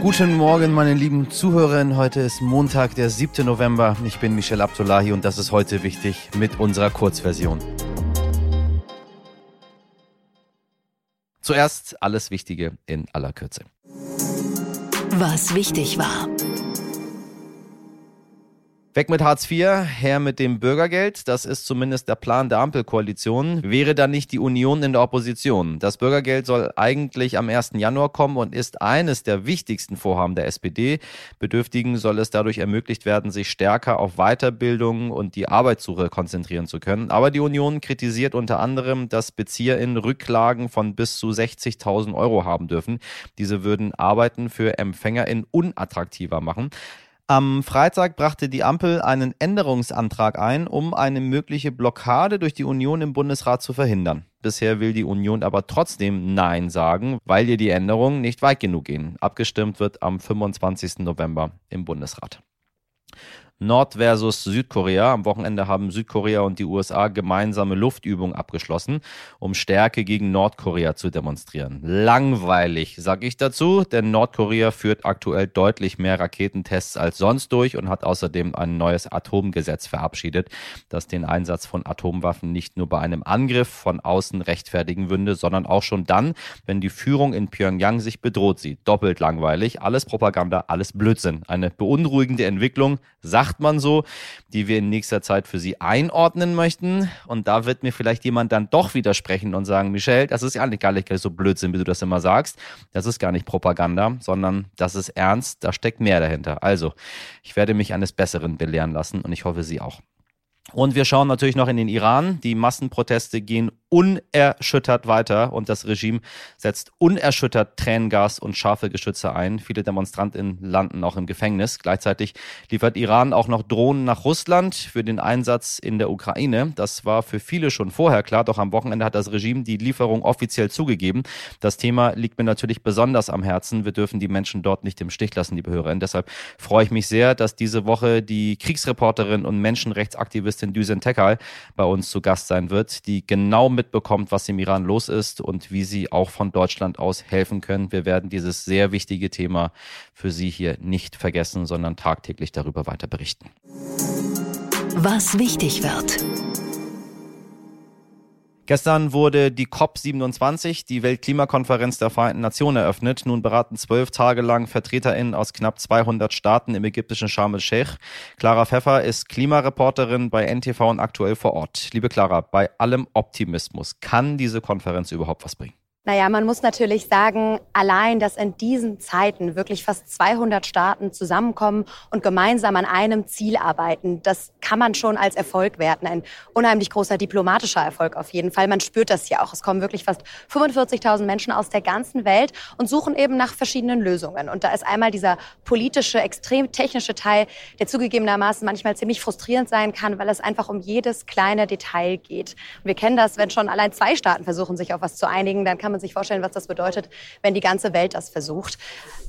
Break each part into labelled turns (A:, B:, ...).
A: Guten Morgen, meine lieben Zuhörerinnen. Heute ist Montag, der 7. November. Ich bin Michel Abdullahi und das ist heute wichtig mit unserer Kurzversion. Zuerst alles Wichtige in aller Kürze.
B: Was wichtig war.
A: Weg mit Hartz IV, her mit dem Bürgergeld. Das ist zumindest der Plan der Ampelkoalition. Wäre da nicht die Union in der Opposition? Das Bürgergeld soll eigentlich am 1. Januar kommen und ist eines der wichtigsten Vorhaben der SPD. Bedürftigen soll es dadurch ermöglicht werden, sich stärker auf Weiterbildung und die Arbeitssuche konzentrieren zu können. Aber die Union kritisiert unter anderem, dass BezieherInnen Rücklagen von bis zu 60.000 Euro haben dürfen. Diese würden Arbeiten für EmpfängerInnen unattraktiver machen. Am Freitag brachte die Ampel einen Änderungsantrag ein, um eine mögliche Blockade durch die Union im Bundesrat zu verhindern. Bisher will die Union aber trotzdem Nein sagen, weil ihr die Änderungen nicht weit genug gehen. Abgestimmt wird am 25. November im Bundesrat. Nord versus Südkorea. Am Wochenende haben Südkorea und die USA gemeinsame Luftübungen abgeschlossen, um Stärke gegen Nordkorea zu demonstrieren. Langweilig, sag ich dazu, denn Nordkorea führt aktuell deutlich mehr Raketentests als sonst durch und hat außerdem ein neues Atomgesetz verabschiedet, das den Einsatz von Atomwaffen nicht nur bei einem Angriff von außen rechtfertigen würde, sondern auch schon dann, wenn die Führung in Pyongyang sich bedroht sieht. Doppelt langweilig, alles Propaganda, alles Blödsinn. Eine beunruhigende Entwicklung, sagt sagt man so, die wir in nächster Zeit für Sie einordnen möchten. Und da wird mir vielleicht jemand dann doch widersprechen und sagen, Michelle, das ist ja gar nicht so Blödsinn, wie du das immer sagst. Das ist gar nicht Propaganda, sondern das ist ernst, da steckt mehr dahinter. Also, ich werde mich eines Besseren belehren lassen und ich hoffe, Sie auch. Und wir schauen natürlich noch in den Iran. Die Massenproteste gehen unerschüttert weiter und das Regime setzt unerschüttert Tränengas und scharfe Geschütze ein. Viele Demonstranten landen auch im Gefängnis. Gleichzeitig liefert Iran auch noch Drohnen nach Russland für den Einsatz in der Ukraine. Das war für viele schon vorher klar, doch am Wochenende hat das Regime die Lieferung offiziell zugegeben. Das Thema liegt mir natürlich besonders am Herzen. Wir dürfen die Menschen dort nicht im Stich lassen, liebe Hörerinnen. Deshalb freue ich mich sehr, dass diese Woche die Kriegsreporterin und Menschenrechtsaktivistin Düsen Tekal bei uns zu Gast sein wird, die genau mitbekommt, was im Iran los ist und wie Sie auch von Deutschland aus helfen können. Wir werden dieses sehr wichtige Thema für Sie hier nicht vergessen, sondern tagtäglich darüber weiter berichten.
B: Was wichtig wird.
A: Gestern wurde die COP27, die Weltklimakonferenz der Vereinten Nationen, eröffnet. Nun beraten zwölf Tage lang VertreterInnen aus knapp 200 Staaten im ägyptischen Sharm el-Sheikh. Clara Pfeffer ist Klimareporterin bei NTV und aktuell vor Ort. Liebe Clara, bei allem Optimismus, kann diese Konferenz überhaupt was bringen?
C: Naja, man muss natürlich sagen, allein, dass in diesen Zeiten wirklich fast 200 Staaten zusammenkommen und gemeinsam an einem Ziel arbeiten, das kann man schon als Erfolg werten. Ein unheimlich großer diplomatischer Erfolg auf jeden Fall. Man spürt das ja auch. Es kommen wirklich fast 45.000 Menschen aus der ganzen Welt und suchen eben nach verschiedenen Lösungen. Und da ist einmal dieser politische, extrem technische Teil, der zugegebenermaßen manchmal ziemlich frustrierend sein kann, weil es einfach um jedes kleine Detail geht. Und wir kennen das, wenn schon allein zwei Staaten versuchen, sich auf was zu einigen, dann kann man man sich vorstellen, was das bedeutet, wenn die ganze Welt das versucht.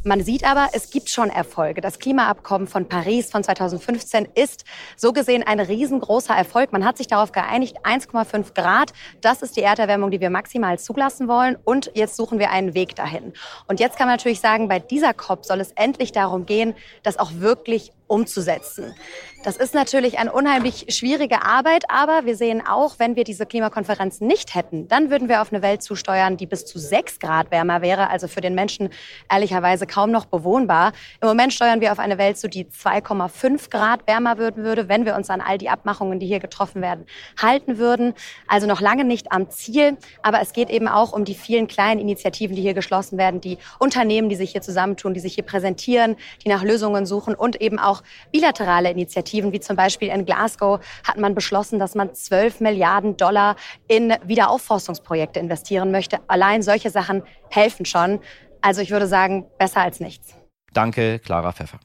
C: Man sieht aber, es gibt schon Erfolge. Das Klimaabkommen von Paris von 2015 ist so gesehen ein riesengroßer Erfolg. Man hat sich darauf geeinigt, 1,5 Grad, das ist die Erderwärmung, die wir maximal zulassen wollen. Und jetzt suchen wir einen Weg dahin. Und jetzt kann man natürlich sagen, bei dieser COP soll es endlich darum gehen, das auch wirklich umzusetzen. Das ist natürlich eine unheimlich schwierige Arbeit, aber wir sehen auch, wenn wir diese Klimakonferenz nicht hätten, dann würden wir auf eine Welt zusteuern, die bis zu sechs Grad wärmer wäre, also für den Menschen ehrlicherweise kaum noch bewohnbar. Im Moment steuern wir auf eine Welt zu, die 2,5 Grad wärmer würden würde, wenn wir uns an all die Abmachungen, die hier getroffen werden, halten würden. Also noch lange nicht am Ziel, aber es geht eben auch um die vielen kleinen Initiativen, die hier geschlossen werden, die Unternehmen, die sich hier zusammentun, die sich hier präsentieren, die nach Lösungen suchen und eben auch bilaterale Initiativen Initiativen, wie zum Beispiel in Glasgow, hat man beschlossen, dass man 12 Milliarden Dollar in Wiederaufforstungsprojekte investieren möchte. Allein solche Sachen helfen schon. Also ich würde sagen, besser als nichts.
A: Danke, Clara Pfeffer.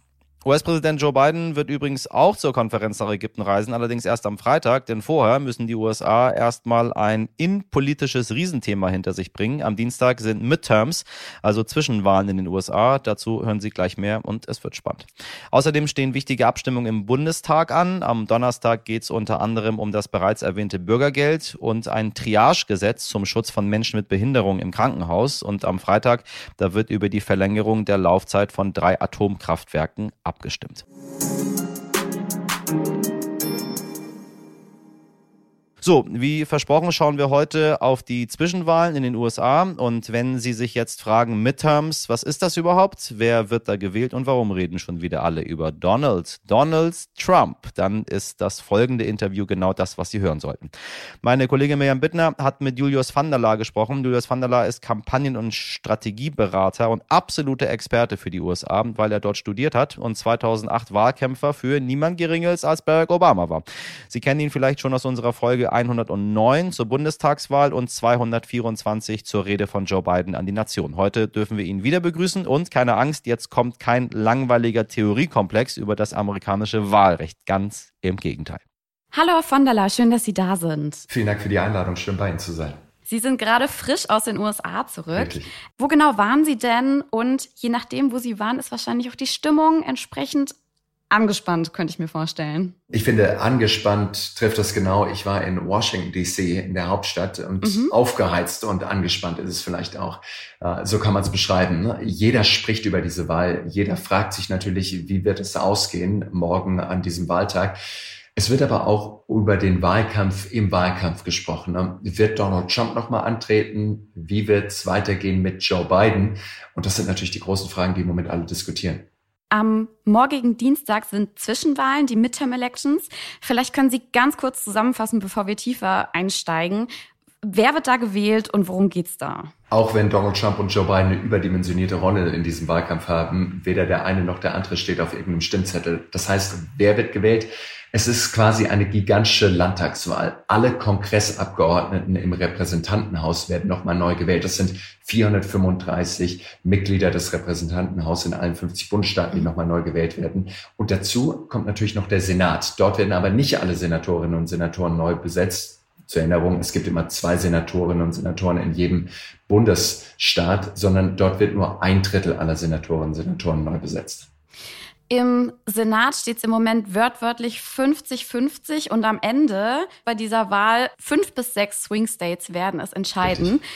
A: US-Präsident Joe Biden wird übrigens auch zur Konferenz nach Ägypten reisen, allerdings erst am Freitag, denn vorher müssen die USA erstmal ein innenpolitisches Riesenthema hinter sich bringen. Am Dienstag sind Midterms, also Zwischenwahlen in den USA. Dazu hören Sie gleich mehr und es wird spannend. Außerdem stehen wichtige Abstimmungen im Bundestag an. Am Donnerstag geht es unter anderem um das bereits erwähnte Bürgergeld und ein Triagegesetz zum Schutz von Menschen mit Behinderung im Krankenhaus. Und am Freitag, da wird über die Verlängerung der Laufzeit von drei Atomkraftwerken abgestimmt. So, wie versprochen schauen wir heute auf die Zwischenwahlen in den USA. Und wenn Sie sich jetzt fragen, Midterms, was ist das überhaupt? Wer wird da gewählt und warum reden schon wieder alle über Donald? Donald Trump. Dann ist das folgende Interview genau das, was Sie hören sollten. Meine Kollegin Miriam Bittner hat mit Julius van gesprochen. Julius van ist Kampagnen- und Strategieberater und absoluter Experte für die USA, weil er dort studiert hat und 2008 Wahlkämpfer für niemand Geringeres als Barack Obama war. Sie kennen ihn vielleicht schon aus unserer Folge 109 zur Bundestagswahl und 224 zur Rede von Joe Biden an die Nation. Heute dürfen wir ihn wieder begrüßen und keine Angst, jetzt kommt kein langweiliger Theoriekomplex über das amerikanische Wahlrecht. Ganz im Gegenteil.
D: Hallo von der La, schön, dass Sie da sind.
E: Vielen Dank für die Einladung, schön bei Ihnen zu sein.
D: Sie sind gerade frisch aus den USA zurück.
E: Wirklich?
D: Wo genau waren Sie denn? Und je nachdem, wo Sie waren, ist wahrscheinlich auch die Stimmung entsprechend angespannt, könnte ich mir vorstellen.
E: Ich finde, angespannt trifft das genau. Ich war in Washington, D.C., in der Hauptstadt und
D: Mhm.
E: aufgeheizt und angespannt ist es vielleicht auch. Äh, So kann man es beschreiben. ne? Jeder spricht über diese Wahl. Jeder fragt sich natürlich, wie wird es ausgehen morgen an diesem Wahltag. Es wird aber auch über den Wahlkampf im Wahlkampf gesprochen. ne? Wird Donald Trump nochmal antreten? Wie wird es weitergehen mit Joe Biden? Und das sind natürlich die großen Fragen, die im Moment alle diskutieren.
D: Am morgigen Dienstag sind Zwischenwahlen, die Midterm Elections. Vielleicht können Sie ganz kurz zusammenfassen, bevor wir tiefer einsteigen. Wer wird da gewählt und worum geht's da?
E: Auch wenn Donald Trump und Joe Biden eine überdimensionierte Rolle in diesem Wahlkampf haben, weder der eine noch der andere steht auf irgendeinem Stimmzettel. Das heißt, wer wird gewählt? Es ist quasi eine gigantische Landtagswahl. Alle Kongressabgeordneten im Repräsentantenhaus werden nochmal neu gewählt. Das sind 435 Mitglieder des Repräsentantenhauses in allen 50 Bundesstaaten, die nochmal neu gewählt werden. Und dazu kommt natürlich noch der Senat. Dort werden aber nicht alle Senatorinnen und Senatoren neu besetzt. Zur Erinnerung, es gibt immer zwei Senatorinnen und Senatoren in jedem Bundesstaat, sondern dort wird nur ein Drittel aller Senatorinnen und Senatoren neu besetzt.
D: Im Senat steht es im Moment wörtwörtlich 50-50 und am Ende bei dieser Wahl fünf bis sechs Swing States werden es entscheiden.
E: Richtig.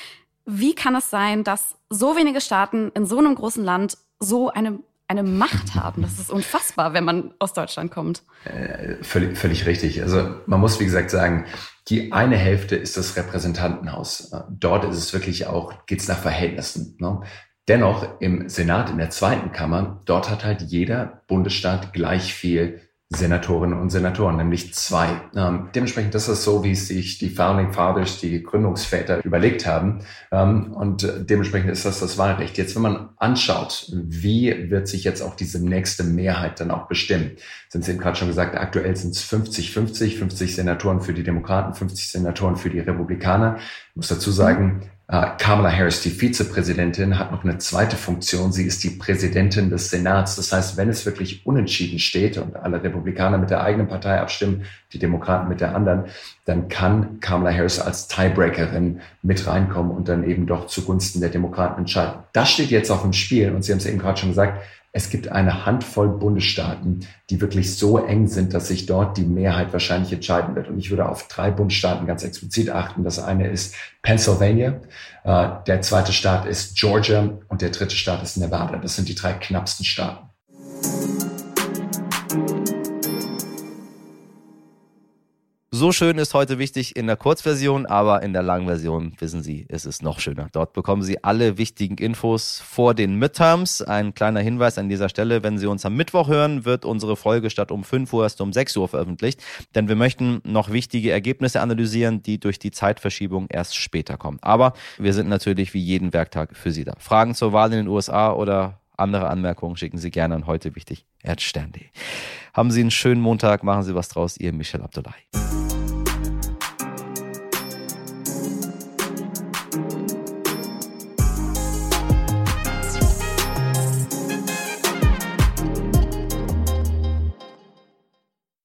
D: Wie kann es sein, dass so wenige Staaten in so einem großen Land so eine, eine Macht haben? Das ist unfassbar, wenn man aus Deutschland kommt.
E: Äh, völlig, völlig richtig. Also man muss, wie gesagt, sagen, die eine Hälfte ist das Repräsentantenhaus. Dort ist es wirklich auch, geht's nach Verhältnissen. Ne? Dennoch im Senat, in der zweiten Kammer, dort hat halt jeder Bundesstaat gleich viel Senatorinnen und Senatoren, nämlich zwei. Ähm, dementsprechend das ist so, wie es sich die Founding Fathers, die Gründungsväter überlegt haben. Ähm, und dementsprechend ist das das Wahlrecht. Jetzt, wenn man anschaut, wie wird sich jetzt auch diese nächste Mehrheit dann auch bestimmen, sind Sie eben gerade schon gesagt, aktuell sind es 50-50, 50 Senatoren für die Demokraten, 50 Senatoren für die Republikaner. Ich muss dazu sagen, Kamala Harris, die Vizepräsidentin, hat noch eine zweite Funktion. Sie ist die Präsidentin des Senats. Das heißt, wenn es wirklich unentschieden steht und alle Republikaner mit der eigenen Partei abstimmen, die Demokraten mit der anderen, dann kann Kamala Harris als Tiebreakerin mit reinkommen und dann eben doch zugunsten der Demokraten entscheiden. Das steht jetzt auf dem Spiel und Sie haben es eben gerade schon gesagt, es gibt eine Handvoll Bundesstaaten, die wirklich so eng sind, dass sich dort die Mehrheit wahrscheinlich entscheiden wird. Und ich würde auf drei Bundesstaaten ganz explizit achten. Das eine ist Pennsylvania, äh, der zweite Staat ist Georgia und der dritte Staat ist Nevada. Das sind die drei knappsten Staaten.
A: So schön ist heute wichtig in der Kurzversion, aber in der Langversion, wissen Sie, ist es noch schöner. Dort bekommen Sie alle wichtigen Infos vor den Midterms. Ein kleiner Hinweis an dieser Stelle, wenn Sie uns am Mittwoch hören, wird unsere Folge statt um 5 Uhr erst um 6 Uhr veröffentlicht, denn wir möchten noch wichtige Ergebnisse analysieren, die durch die Zeitverschiebung erst später kommen. Aber wir sind natürlich wie jeden Werktag für Sie da. Fragen zur Wahl in den USA oder andere Anmerkungen schicken Sie gerne an heute wichtig. Erdstern.de. Haben Sie einen schönen Montag, machen Sie was draus, Ihr Michel Abdullahi.